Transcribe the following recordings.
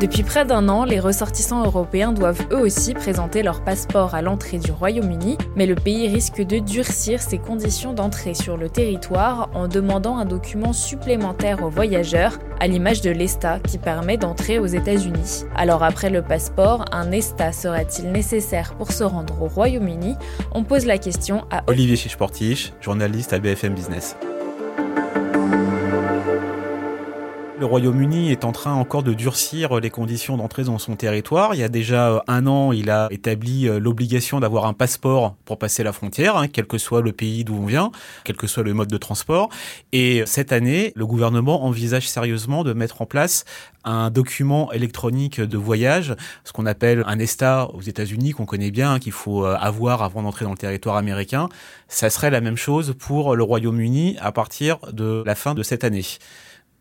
Depuis près d'un an, les ressortissants européens doivent eux aussi présenter leur passeport à l'entrée du Royaume-Uni, mais le pays risque de durcir ses conditions d'entrée sur le territoire en demandant un document supplémentaire aux voyageurs, à l'image de l'ESTA qui permet d'entrer aux États-Unis. Alors après le passeport, un ESTA sera-t-il nécessaire pour se rendre au Royaume-Uni? On pose la question à Olivier Chichportich, journaliste à BFM Business. Le Royaume-Uni est en train encore de durcir les conditions d'entrée dans son territoire. Il y a déjà euh, un an, il a établi euh, l'obligation d'avoir un passeport pour passer la frontière, hein, quel que soit le pays d'où on vient, quel que soit le mode de transport. Et cette année, le gouvernement envisage sérieusement de mettre en place un document électronique de voyage, ce qu'on appelle un ESTA aux États-Unis, qu'on connaît bien, qu'il faut euh, avoir avant d'entrer dans le territoire américain. Ça serait la même chose pour le Royaume-Uni à partir de la fin de cette année.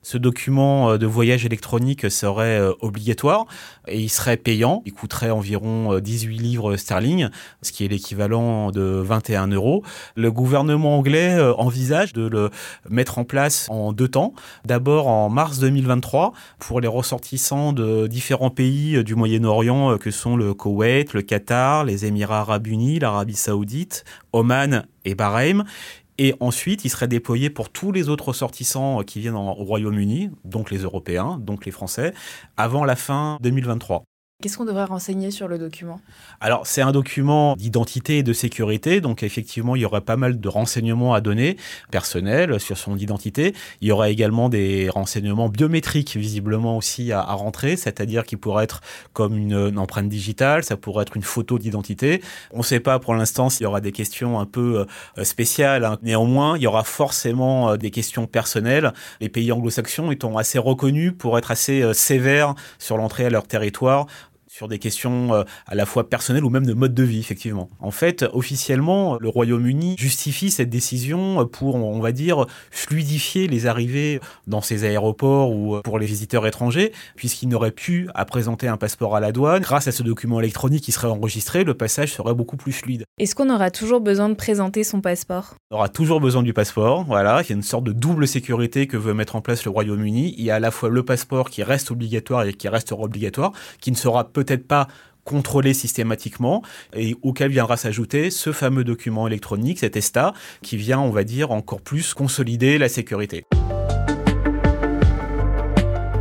Ce document euh, de voyage électronique serait euh, obligatoire et il serait payant. Il coûterait environ 18 euh, livres sterling, ce qui est l'équivalent de 21 euros. Le gouvernement anglais envisage de le mettre en place en deux temps. D'abord en mars 2023 pour les ressortissants de différents pays du Moyen-Orient que sont le Koweït, le Qatar, les Émirats arabes unis, l'Arabie saoudite, Oman et Bahreïn. Et ensuite, il serait déployé pour tous les autres ressortissants qui viennent au Royaume-Uni, donc les Européens, donc les Français, avant la fin 2023. Qu'est-ce qu'on devrait renseigner sur le document? Alors, c'est un document d'identité et de sécurité, donc effectivement, il y aurait pas mal de renseignements à donner personnels sur son identité. Il y aura également des renseignements biométriques, visiblement aussi à, rentrer, c'est-à-dire qui pourrait être comme une, empreinte digitale, ça pourrait être une photo d'identité. On ne sait pas pour l'instant s'il y aura des questions un peu euh, spéciales. Hein. Néanmoins, il y aura forcément euh, des questions personnelles. Les pays anglo-saxons étant assez reconnus pour être assez euh, sévères sur l'entrée à leur territoire sur des questions euh, à la fois personnelles ou même de mode de vie, effectivement. En fait, officiellement, le Royaume-Uni justifie cette décision pour, on va dire, fluidifier les arrivées dans ses aéroports ou euh, pour les visiteurs étrangers, puisqu'il n'aurait pu à présenter un passeport à la douane. Grâce à ce document électronique qui serait enregistré, le passage serait beaucoup plus fluide. Est-ce qu'on aura toujours besoin de présenter son passeport? On aura toujours besoin du passeport, voilà. Il y a une sorte de double sécurité que veut mettre en place le Royaume-Uni. Il y a à la fois le passeport qui reste obligatoire et qui restera obligatoire, qui ne sera peut peut-être pas contrôlé systématiquement et auquel viendra s'ajouter ce fameux document électronique, cet ESTA, qui vient, on va dire, encore plus consolider la sécurité.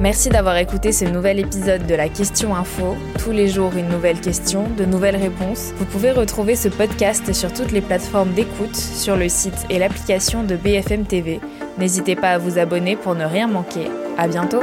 Merci d'avoir écouté ce nouvel épisode de la Question Info. Tous les jours, une nouvelle question, de nouvelles réponses. Vous pouvez retrouver ce podcast sur toutes les plateformes d'écoute, sur le site et l'application de BFM TV. N'hésitez pas à vous abonner pour ne rien manquer. À bientôt!